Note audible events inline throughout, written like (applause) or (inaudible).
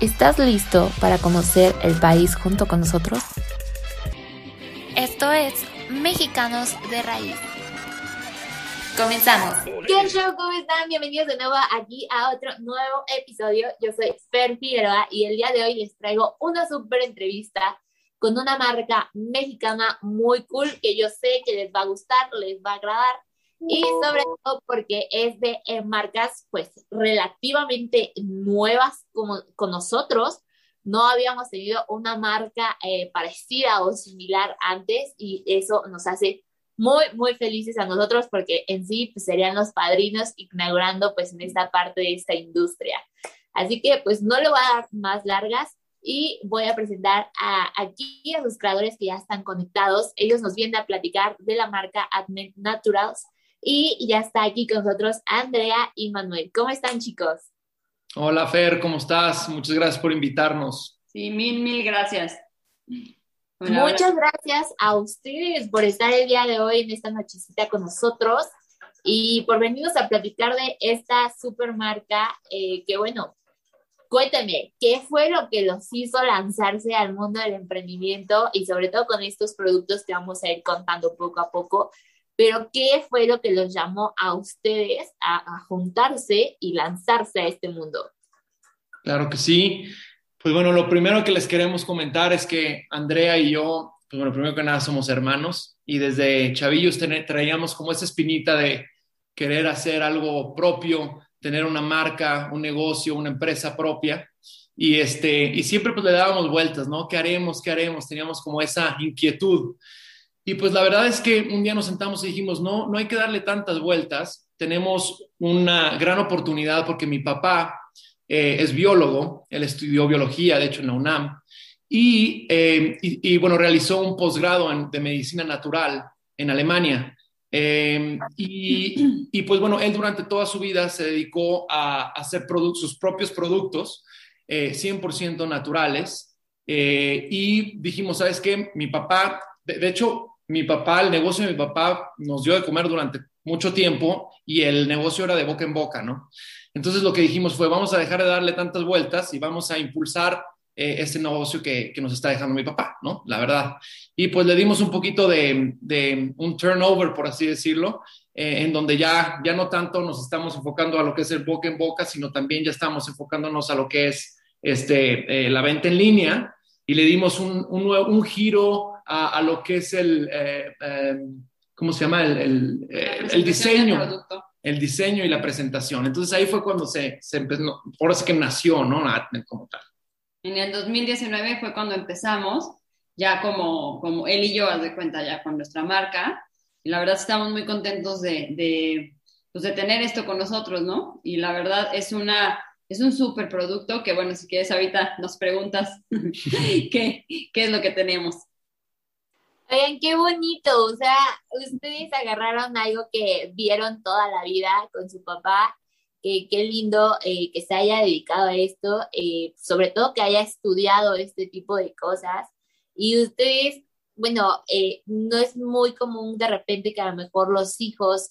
¿Estás listo para conocer el país junto con nosotros? Esto es Mexicanos de Raíz. Comenzamos. ¿Qué show? ¿Cómo están? Bienvenidos de nuevo aquí a otro nuevo episodio. Yo soy Fer Figueroa y el día de hoy les traigo una super entrevista con una marca mexicana muy cool que yo sé que les va a gustar, les va a agradar y sobre todo porque es de eh, marcas pues relativamente nuevas como con nosotros. No habíamos tenido una marca eh, parecida o similar antes y eso nos hace muy, muy felices a nosotros porque en sí pues, serían los padrinos inaugurando pues en esta parte de esta industria. Así que pues no le voy a dar más largas y voy a presentar a, aquí a sus creadores que ya están conectados. Ellos nos vienen a platicar de la marca Admet Naturals y ya está aquí con nosotros Andrea y Manuel. ¿Cómo están, chicos? Hola, Fer, ¿cómo estás? Muchas gracias por invitarnos. Sí, mil, mil gracias. Muchas gracias a ustedes por estar el día de hoy en esta nochecita con nosotros y por venirnos a platicar de esta super marca eh, que, bueno, cuéntame, ¿qué fue lo que los hizo lanzarse al mundo del emprendimiento y sobre todo con estos productos que vamos a ir contando poco a poco? Pero ¿qué fue lo que los llamó a ustedes a, juntarse y lanzarse a este mundo? Claro que sí. Pues bueno, lo primero que les queremos comentar es que Andrea y yo, pues bueno, primero que nada somos hermanos y desde chavillos traíamos como esa espinita de querer hacer algo propio, tener una marca, un negocio, una empresa propia. Y, este, y siempre pues le dábamos vueltas, ¿no? ¿Qué haremos? ¿Qué haremos? Teníamos como esa inquietud. Y pues la verdad es que un día nos sentamos y dijimos, no, no hay que darle tantas vueltas. Tenemos una gran oportunidad porque mi papá eh, es biólogo, él estudió biología, de hecho, en la UNAM, y, eh, y, bueno, realizó un posgrado de medicina natural en Alemania. Eh, y, y, pues bueno, él durante toda su vida se dedicó a, hacer sus propios productos 100% naturales. y dijimos, ¿sabes qué? Mi papá, de hecho, mi papá, el negocio de mi papá nos dio de comer durante mucho tiempo y el negocio era de boca en boca, ¿no? Entonces lo que dijimos fue, vamos a dejar de darle tantas vueltas y vamos a impulsar eh, este negocio que, que, nos está dejando mi papá, ¿no? La verdad. Y pues le dimos un poquito de, de un turnover, por así decirlo, eh, en donde ya, ya no tanto nos estamos enfocando a lo que es el boca en boca, sino también ya estamos enfocándonos a lo que es este, eh, la venta en línea y le dimos un, un, un giro a, lo que es el, eh, eh, ¿cómo se llama? El, el, el diseño. El diseño y la presentación. Entonces ahí fue cuando se, se empezó, ahora sí que nació, ¿no? como tal. En el 2019 fue cuando empezamos, ya como, como él y yo, haz de cuenta, ya con nuestra marca. Y la verdad estamos muy contentos de, de, pues de tener esto con nosotros, ¿no? Y la verdad es una es un súper producto que, bueno, si quieres ahorita nos preguntas (laughs) qué, qué es lo que tenemos. Oigan, qué bonito, o sea, ustedes agarraron algo que vieron toda la vida con su papá, qué lindo eh, que se haya dedicado a esto, eh, sobre todo que haya estudiado este tipo de cosas. Y ustedes, bueno, eh, no es muy común de repente que a lo mejor los hijos,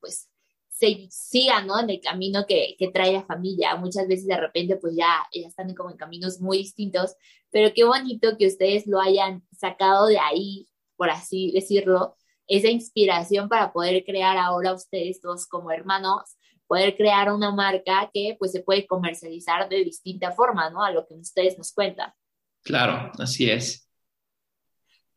pues, se sigan, ¿no? En el camino que, que, trae la familia. Muchas veces de repente, pues ya, ya están como en caminos muy distintos, pero qué bonito que ustedes lo hayan sacado de ahí por así decirlo, esa inspiración para poder crear ahora ustedes dos como hermanos, poder crear una marca que pues se puede comercializar de distinta forma, ¿no? A lo que ustedes nos cuentan. Claro, así es.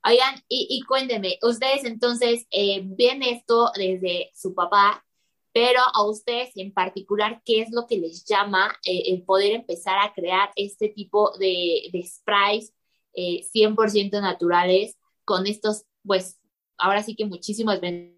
Oigan, y, y cuéntenme, ustedes entonces eh, ven esto desde su papá, pero a ustedes en particular, ¿qué es lo que les llama eh, el poder empezar a crear este tipo de, de sprays 100% eh, naturales con estos, pues, ahora sí que muchísimas de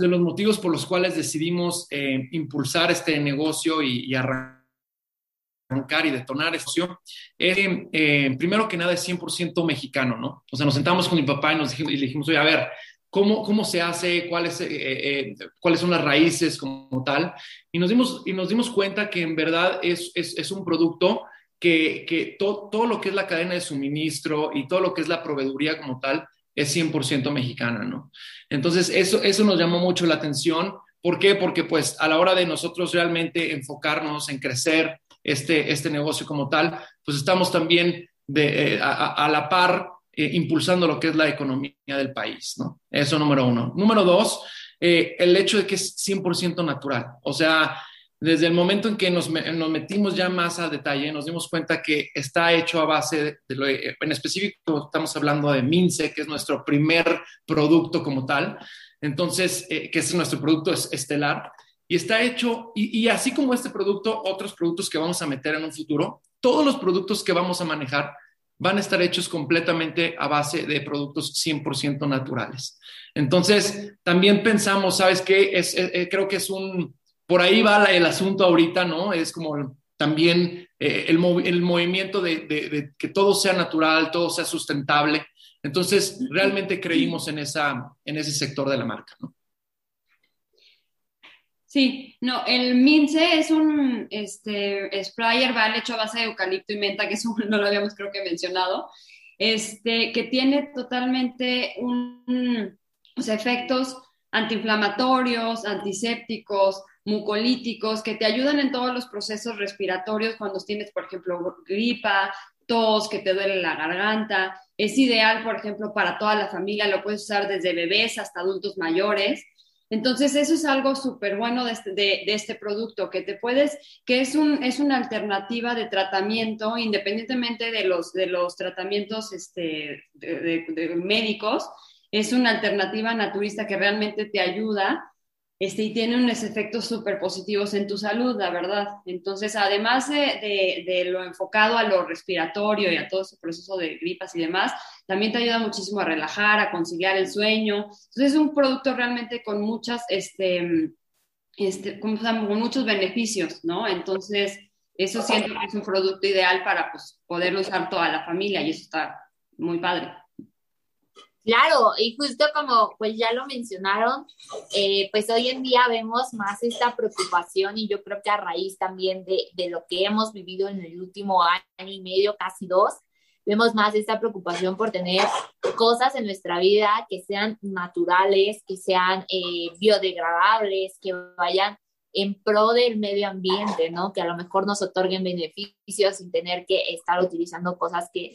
los motivos por los cuales decidimos eh, impulsar este negocio y, y arrancar y detonar esto, eh, primero que nada es 100% mexicano, ¿no? O sea, nos sentamos con mi papá y, nos dijimos, y le dijimos, oye, a ver, ¿cómo, cómo se hace? ¿Cuáles, eh, eh, ¿Cuáles son las raíces como tal? Y nos dimos, y nos dimos cuenta que en verdad es, es, es un producto que, que todo lo que es la cadena de suministro y todo lo que es la proveeduría como tal es 100% mexicana, ¿no? Entonces, eso, eso nos llamó mucho la atención. ¿Por qué? Porque pues a la hora de nosotros realmente enfocarnos en crecer este, este negocio como tal, pues estamos también de, eh, a, la par eh, impulsando lo que es la economía del país, ¿no? Eso número uno. Número dos, eh, el hecho de que es 100% natural. O sea, desde el momento en que nos, metimos ya más a detalle, nos dimos cuenta que está hecho a base de, lo, en específico, estamos hablando de Mince, que es nuestro primer producto como tal, entonces, eh, que es nuestro producto estelar, y está hecho, y, así como este producto, otros productos que vamos a meter en un futuro, todos los productos que vamos a manejar van a estar hechos completamente a base de productos 100% naturales. Entonces, también pensamos, ¿sabes qué? Es, eh, eh, creo que es un, por ahí va el asunto ahorita, ¿no? Es como también eh, el, el, movimiento de, de, que todo sea natural, todo sea sustentable. Entonces, realmente creímos en, esa, en ese sector de la marca, ¿no? Sí, no, el Mince es un este, spray herbal hecho a base de eucalipto y menta, que eso (laughs) no lo habíamos creo que mencionado, este, que tiene totalmente un, efectos antiinflamatorios, antisépticos, mucolíticos que te ayudan en todos los procesos respiratorios cuando tienes, por ejemplo, gripa, tos, que te duele la garganta. Es ideal, por ejemplo, para toda la familia, lo puedes usar desde bebés hasta adultos mayores. Entonces, eso es algo súper bueno de este, de, este, producto, que te puedes, que es, un, es una alternativa de tratamiento, independientemente de los, de los tratamientos este, de, médicos, es una alternativa naturista que realmente te ayuda este, y tiene unos efectos súper positivos en tu salud, la verdad. Entonces, además de, de, lo enfocado a lo respiratorio y a todo ese proceso de gripas y demás, también te ayuda muchísimo a relajar, a conciliar el sueño. Entonces, es un producto realmente con muchas, este, este, con muchos beneficios, ¿no? Entonces, eso siento que es un producto ideal para pues, poderlo usar toda la familia y eso está muy padre. Claro, y justo como pues ya lo mencionaron, eh, pues hoy en día vemos más esta preocupación y yo creo que a raíz también de, de, lo que hemos vivido en el último año y medio, casi dos, vemos más esta preocupación por tener cosas en nuestra vida que sean naturales, que sean eh, biodegradables, que vayan en pro del medio ambiente, ¿no? Que a lo mejor nos otorguen beneficios sin tener que estar utilizando cosas que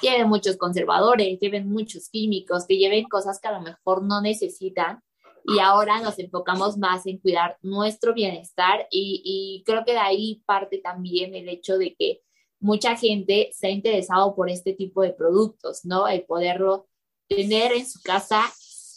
lleven muchos conservadores, lleven muchos químicos, que lleven cosas que a lo mejor no necesitan. Y ahora nos enfocamos más en cuidar nuestro bienestar y, y creo que de ahí parte también el hecho de que mucha gente se ha interesado por este tipo de productos, ¿no? El poderlo tener en su casa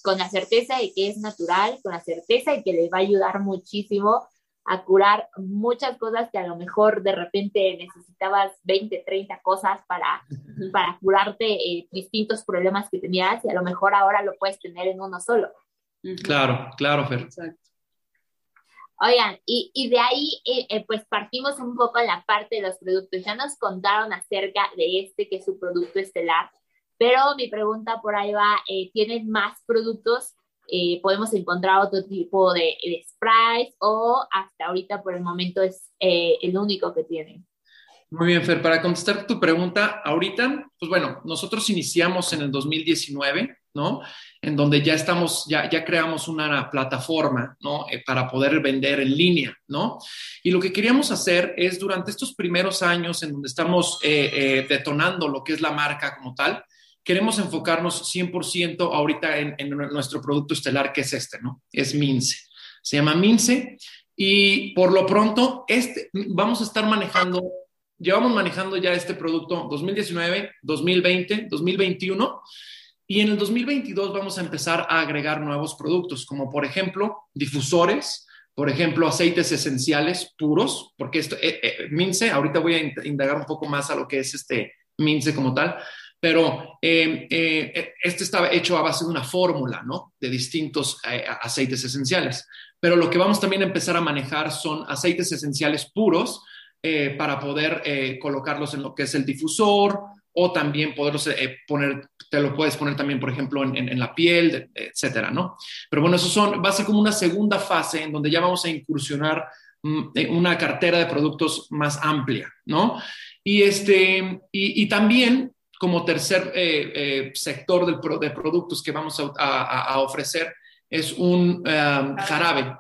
con la certeza de que es natural, con la certeza de que le va a ayudar muchísimo a curar muchas cosas que a lo mejor de repente necesitabas 20, 30 cosas para, para curarte eh, distintos problemas que tenías y a lo mejor ahora lo puedes tener en uno solo. Claro, claro, Fer. Exacto. Oigan, y, y de ahí eh, eh, pues partimos un poco en la parte de los productos. Ya nos contaron acerca de este que es su producto estelar, pero mi pregunta por ahí va, eh, ¿tienen más productos? Eh, ¿Podemos encontrar otro tipo de, de sprays o hasta ahorita por el momento es eh, el único que tienen? Muy bien, Fer, para contestar tu pregunta, ahorita, pues bueno, nosotros iniciamos en el 2019, ¿no? En donde ya estamos, ya, ya creamos una plataforma, ¿no? para poder vender en línea, ¿no? Y lo que queríamos hacer es durante estos primeros años en donde estamos detonando lo que es la marca como tal, queremos enfocarnos 100% ahorita en, nuestro producto estelar, que es este, ¿no? Es Mince. Se llama Mince y por lo pronto este, vamos a estar manejando, llevamos manejando ya este producto 2019, 2020, 2021 y en el 2022 vamos a empezar a agregar nuevos productos, como por ejemplo difusores, por ejemplo, aceites esenciales puros, porque esto, eh, eh, Mince, ahorita voy a indagar un poco más a lo que es este Mince como tal, pero eh, eh, este estaba hecho a base de una fórmula, ¿no? De distintos eh, aceites esenciales. Pero lo que vamos también a empezar a manejar son aceites esenciales puros eh, para poder eh, colocarlos en lo que es el difusor o también poderlos poner, te lo puedes poner también, por ejemplo, en, la piel, etcétera, ¿no? Pero bueno, eso son, va a ser como una segunda fase en donde ya vamos a incursionar mm, una cartera de productos más amplia, ¿no? Y, este, y también como tercer sector del, de productos que vamos a, a, a ofrecer es un um, jarabe,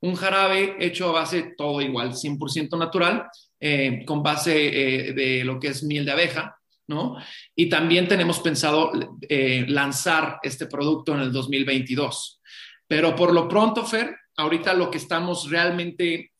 un jarabe hecho a base todo igual, 100% natural, eh, con base eh, de lo que es miel de abeja, ¿no? Y también tenemos pensado eh, lanzar este producto en el 2022. Pero por lo pronto, Fer, ahorita lo que estamos realmente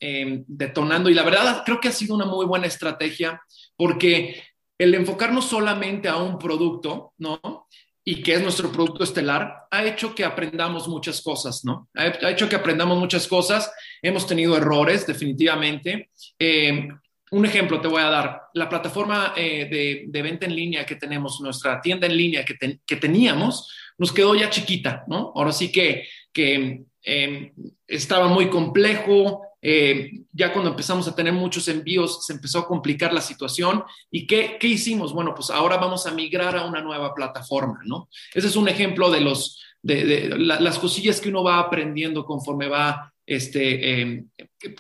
detonando, y la verdad creo que ha sido una muy buena estrategia, porque el enfocarnos solamente a un producto, ¿no? y que es nuestro producto estelar, ha hecho que aprendamos muchas cosas, ¿no? Ha, hecho que aprendamos muchas cosas, hemos tenido errores, definitivamente. Eh, un ejemplo te voy a dar, la plataforma eh, de, venta en línea que tenemos, nuestra tienda en línea que teníamos, nos quedó ya chiquita, ¿no? Ahora sí que, que eh, estaba muy complejo, eh, ya cuando empezamos a tener muchos envíos se empezó a complicar la situación. ¿Y qué, qué, hicimos? Bueno, pues ahora vamos a migrar a una nueva plataforma, ¿no? Ese es un ejemplo de, los, de, de la, las cosillas que uno va aprendiendo conforme va este, eh,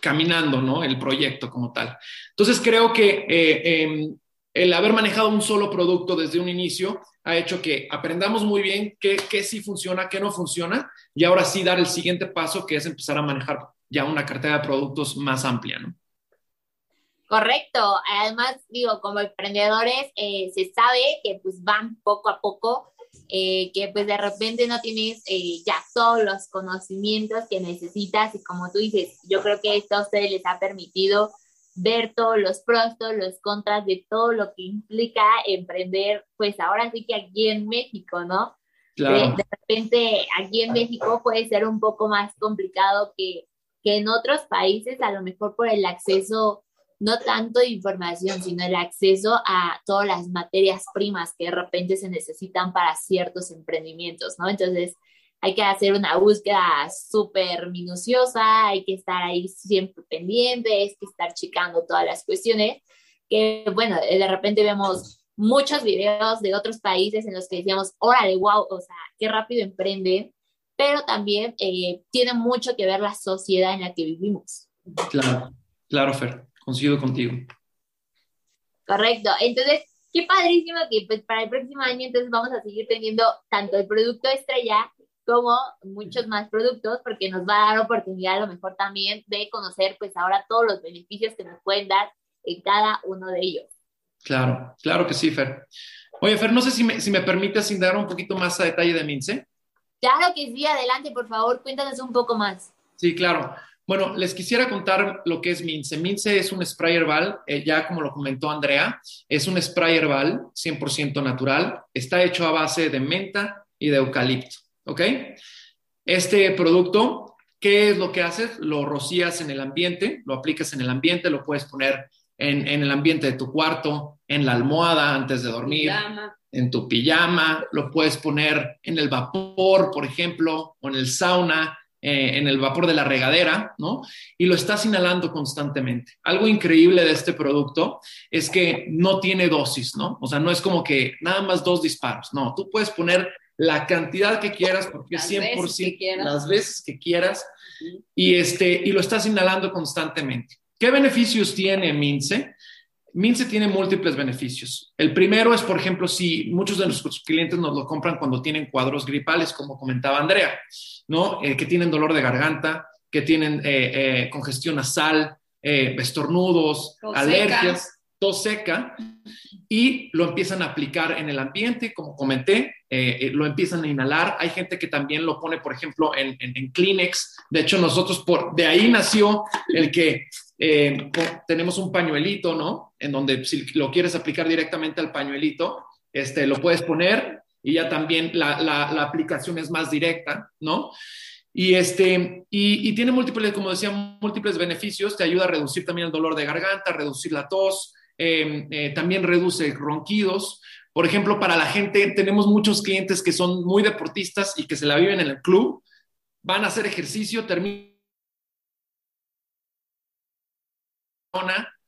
caminando, ¿no? El proyecto como tal. Entonces creo que eh, em, el haber manejado un solo producto desde un inicio ha hecho que aprendamos muy bien qué, qué sí funciona, qué no funciona, y ahora sí dar el siguiente paso, que es empezar a manejar ya una cartera de productos más amplia, ¿no? Correcto. Además, digo, como emprendedores, eh, se sabe que pues van poco a poco, eh, que pues de repente no tienes eh, ya todos los conocimientos que necesitas y como tú dices, yo creo que esto a ustedes les ha permitido ver todos los pros, todos los contras de todo lo que implica emprender, pues ahora sí que aquí en México, ¿no? Claro. De, de repente aquí en México puede ser un poco más complicado que que en otros países, a lo mejor por el acceso, no tanto de información, sino el acceso a todas las materias primas que de repente se necesitan para ciertos emprendimientos, ¿no? Entonces, hay que hacer una búsqueda súper minuciosa, hay que estar ahí siempre pendiente, hay que estar checando todas las cuestiones, que bueno, de repente vemos muchos videos de otros países en los que decíamos, órale, wow, o sea, qué rápido emprende pero también eh, tiene mucho que ver la sociedad en la que vivimos. Claro, claro, Fer, coincido contigo. Correcto, entonces, qué padrísimo que pues, para el próximo año entonces vamos a seguir teniendo tanto el producto estrella como muchos más productos, porque nos va a dar oportunidad a lo mejor también de conocer pues ahora todos los beneficios que nos pueden dar en cada uno de ellos. Claro, claro que sí, Fer. Oye, Fer, no sé si me, si me permites dar un poquito más a detalle de Mince. Claro que sí, adelante, por favor, cuéntanos un poco más. Sí, claro. Bueno, les quisiera contar lo que es Mince. Mince es un spray herbal, eh, ya como lo comentó Andrea, es un spray herbal 100% natural. Está hecho a base de menta y de eucalipto, ¿ok? Este producto, ¿qué es lo que haces? Lo rocías en el ambiente, lo aplicas en el ambiente, lo puedes poner en, en el ambiente de tu cuarto, en la almohada antes de dormir. Pijama en tu pijama, lo puedes poner en el vapor, por ejemplo, o en el sauna, eh, en el vapor de la regadera, ¿no? Y lo estás inhalando constantemente. Algo increíble de este producto es que no tiene dosis, ¿no? O sea, no es como que nada más dos disparos, no, tú puedes poner la cantidad que quieras porque es 100% veces las veces que quieras y, este, y lo estás inhalando constantemente. ¿Qué beneficios tiene Mince? Mince tiene múltiples beneficios. El primero es, por ejemplo, si muchos de nuestros clientes nos lo compran cuando tienen cuadros gripales, como comentaba Andrea, ¿no? Eh, que tienen dolor de garganta, que tienen eh, eh, congestión nasal, estornudos, tos alergias, seca. tos seca, y lo empiezan a aplicar en el ambiente, como comenté, lo empiezan a inhalar. Hay gente que también lo pone, por ejemplo, en, en, en Kleenex. De hecho, nosotros, por, de ahí nació el que tenemos un pañuelito, ¿no? En donde si lo quieres aplicar directamente al pañuelito, este, lo puedes poner y ya también la, la, aplicación es más directa, ¿no? Y, este, y, tiene múltiples, como decía, múltiples beneficios. Te ayuda a reducir también el dolor de garganta, reducir la tos, eh, eh, también reduce ronquidos. Por ejemplo, para la gente, tenemos muchos clientes que son muy deportistas y que se la viven en el club, van a hacer ejercicio, terminan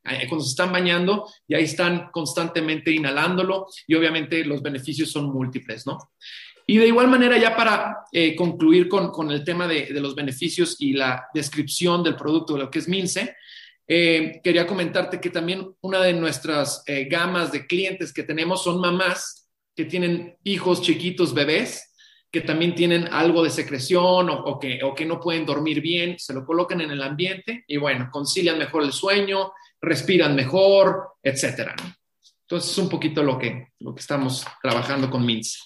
cuando se están bañando y ahí están constantemente inhalándolo y obviamente los beneficios son múltiples, ¿no? Y de igual manera, ya para eh, concluir con, con, el tema de, de, los beneficios y la descripción del producto, de lo que es Mince, eh, quería comentarte que también una de nuestras eh, gamas de clientes que tenemos son mamás que tienen hijos chiquitos, bebés, que también tienen algo de secreción o, o, que, o que no pueden dormir bien, se lo colocan en el ambiente y bueno, concilian mejor el sueño, respiran mejor, etcétera. Entonces es un poquito lo que, lo que estamos trabajando con Mince.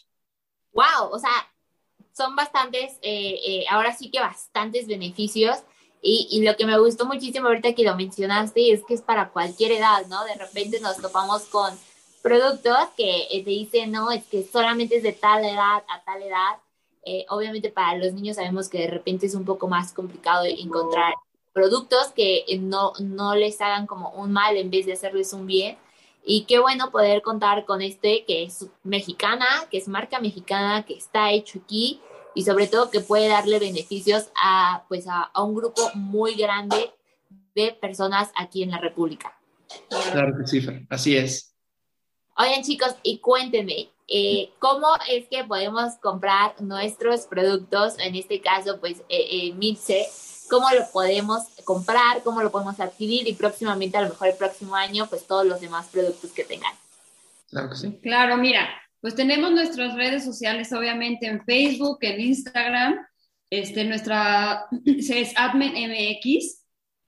Wow, o sea, son bastantes, eh, eh, ahora sí que bastantes beneficios. Y, y, lo que me gustó muchísimo ahorita que lo mencionaste es que es para cualquier edad, ¿no? De repente nos topamos con productos que eh, te dicen, no, es que solamente es de tal edad a tal edad. Eh, obviamente para los niños sabemos que de repente es un poco más complicado encontrar productos que no, no les hagan como un mal en vez de hacerles un bien. Y qué bueno poder contar con este que es mexicana, que es marca mexicana, que está hecho aquí y sobre todo que puede darle beneficios a, pues a, a un grupo muy grande de personas aquí en la República. Claro que sí, así es. Oigan chicos, y cuéntenme, eh, ¿cómo es que podemos comprar nuestros productos? En este caso, pues, eh, eh, Milce, ¿cómo lo podemos comprar? ¿Cómo lo podemos adquirir? Y próximamente, a lo mejor el próximo año, pues todos los demás productos que tengan. Claro que sí. Claro, mira, pues tenemos nuestras redes sociales, obviamente, en Facebook, en Instagram. Este, nuestra (clears throat) es Admin MX.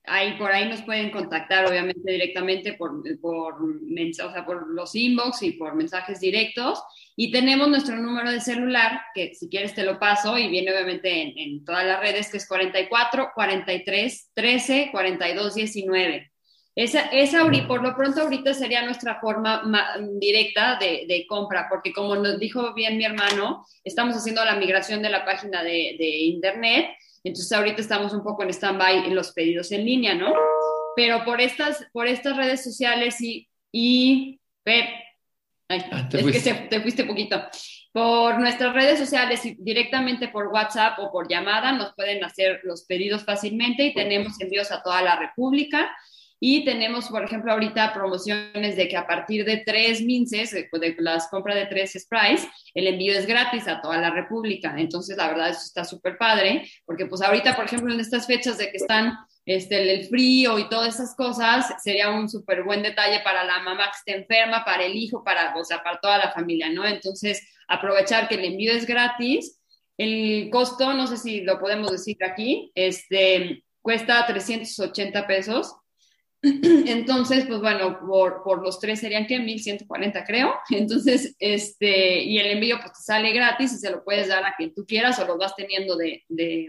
Ahí por ahí nos pueden contactar, obviamente, directamente por, por, o sea, por los inbox y por mensajes directos. Y tenemos nuestro número de celular, que si quieres te lo paso, y viene obviamente en, todas las redes, que es 44 43 13 42 19. Esa, esa por lo pronto ahorita sería nuestra forma directa de, compra, porque como nos dijo bien mi hermano, estamos haciendo la migración de la página de internet, entonces ahorita estamos un poco en stand-by en los pedidos en línea, ¿no? Pero por estas, por estas redes sociales y, y Pep, ay, ah, es fuiste. que se, te fuiste poquito. Por nuestras redes sociales y directamente por WhatsApp o por llamada nos pueden hacer los pedidos fácilmente y tenemos envíos a toda la República. Y tenemos, por ejemplo, ahorita promociones de que a partir de tres minces, de las compras de tres sprays, el envío es gratis a toda la República. Entonces, la verdad, eso está súper padre, porque pues ahorita, por ejemplo, en estas fechas de que están este, el frío y todas esas cosas, sería un súper buen detalle para la mamá que esté enferma, para el hijo, para, o sea, para toda la familia, ¿no? Entonces, aprovechar que el envío es gratis. El costo, no sé si lo podemos decir aquí, este, cuesta 380 pesos (clears throat) entonces, pues bueno, por, por los tres serían que 1140 creo. (laughs) Entonces, este, y el envío pues sale gratis y se lo puedes dar a quien tú quieras o lo vas teniendo de, de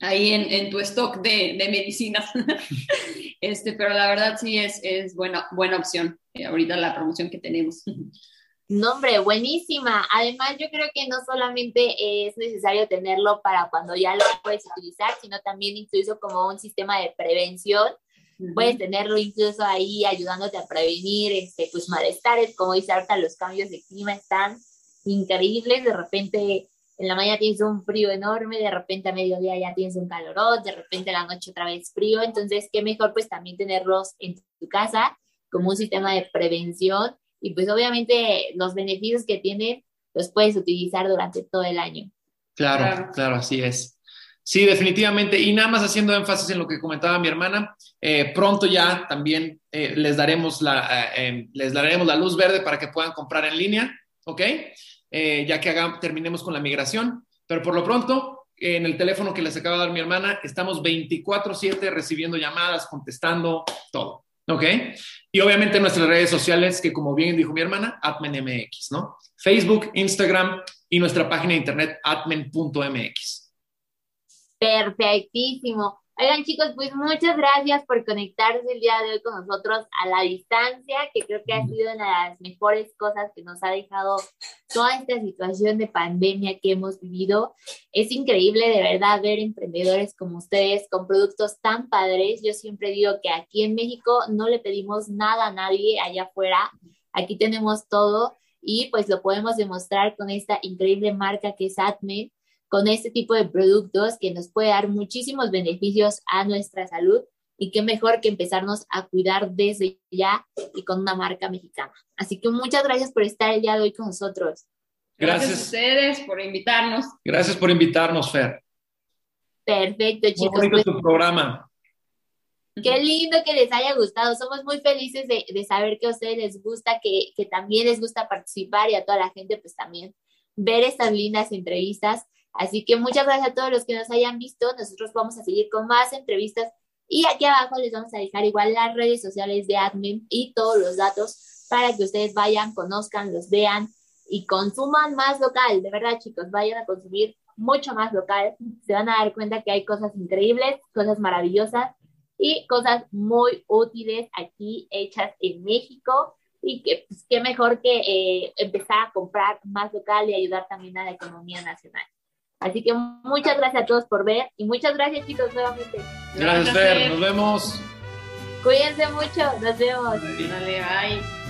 ahí en, en, tu stock de, de medicinas. (laughs) este, pero la verdad sí es, es buena, buena opción eh, ahorita la promoción que tenemos. (laughs) No, hombre, buenísima. Además, yo creo que no solamente es necesario tenerlo para cuando ya lo puedes utilizar, sino también incluso como un sistema de prevención Puedes tenerlo incluso ahí ayudándote a prevenir este, pues, malestares, como dice ahorita, los cambios de clima están increíbles, de repente en la mañana tienes un frío enorme, de repente a mediodía ya tienes un calorón, de repente a la noche otra vez frío, entonces qué mejor pues también tenerlos en tu casa como un sistema de prevención y pues obviamente los beneficios que tienen los puedes utilizar durante todo el año. Claro, claro, claro así es. Sí, definitivamente. Y nada más haciendo énfasis en lo que comentaba mi hermana, eh, pronto ya también eh, les, daremos la, eh, em, les daremos la luz verde para que puedan comprar en línea, ¿ok? ya que hagamos, terminemos con la migración. Pero por lo pronto, en el teléfono que les acaba de dar mi hermana, estamos 24/7 recibiendo llamadas, contestando, todo, ¿ok? Y obviamente nuestras redes sociales, que como bien dijo mi hermana, AtmenMX, ¿no? Facebook, Instagram y nuestra página de internet, atmen.mx. Perfectísimo. Oigan chicos, pues muchas gracias por conectarse el día de hoy con nosotros a la distancia, que creo que ha sido una de las mejores cosas que nos ha dejado toda esta situación de pandemia que hemos vivido. Es increíble de verdad ver emprendedores como ustedes con productos tan padres. Yo siempre digo que aquí en México no le pedimos nada a nadie allá afuera. Aquí tenemos todo y pues lo podemos demostrar con esta increíble marca que es Atme con este tipo de productos que nos puede dar muchísimos beneficios a nuestra salud, y qué mejor que empezarnos a cuidar desde ya y con una marca mexicana. Así que muchas gracias por estar el día de hoy con nosotros. Gracias, a ustedes por invitarnos. Gracias por invitarnos, Fer. Perfecto, chicos. Muy bonito pues tu programa. Qué lindo que les haya gustado. Somos muy felices de, de saber que a ustedes les gusta, que, que, también les gusta participar y a toda la gente, pues también ver estas lindas entrevistas. Así que muchas gracias a todos los que nos hayan visto. Nosotros vamos a seguir con más entrevistas y aquí abajo les vamos a dejar igual las redes sociales de Admin y todos los datos para que ustedes vayan, conozcan, los vean y consuman más local. De verdad, chicos, vayan a consumir mucho más local. Se van a dar cuenta que hay cosas increíbles, cosas maravillosas y cosas muy útiles aquí hechas en México y que pues, qué mejor que eh, empezar a comprar más local y ayudar también a la economía nacional. Así que muchas gracias a todos por ver y muchas gracias chicos nuevamente. Gracias, Fer. Nos vemos. Cuídense mucho. Nos vemos. Dale, bye.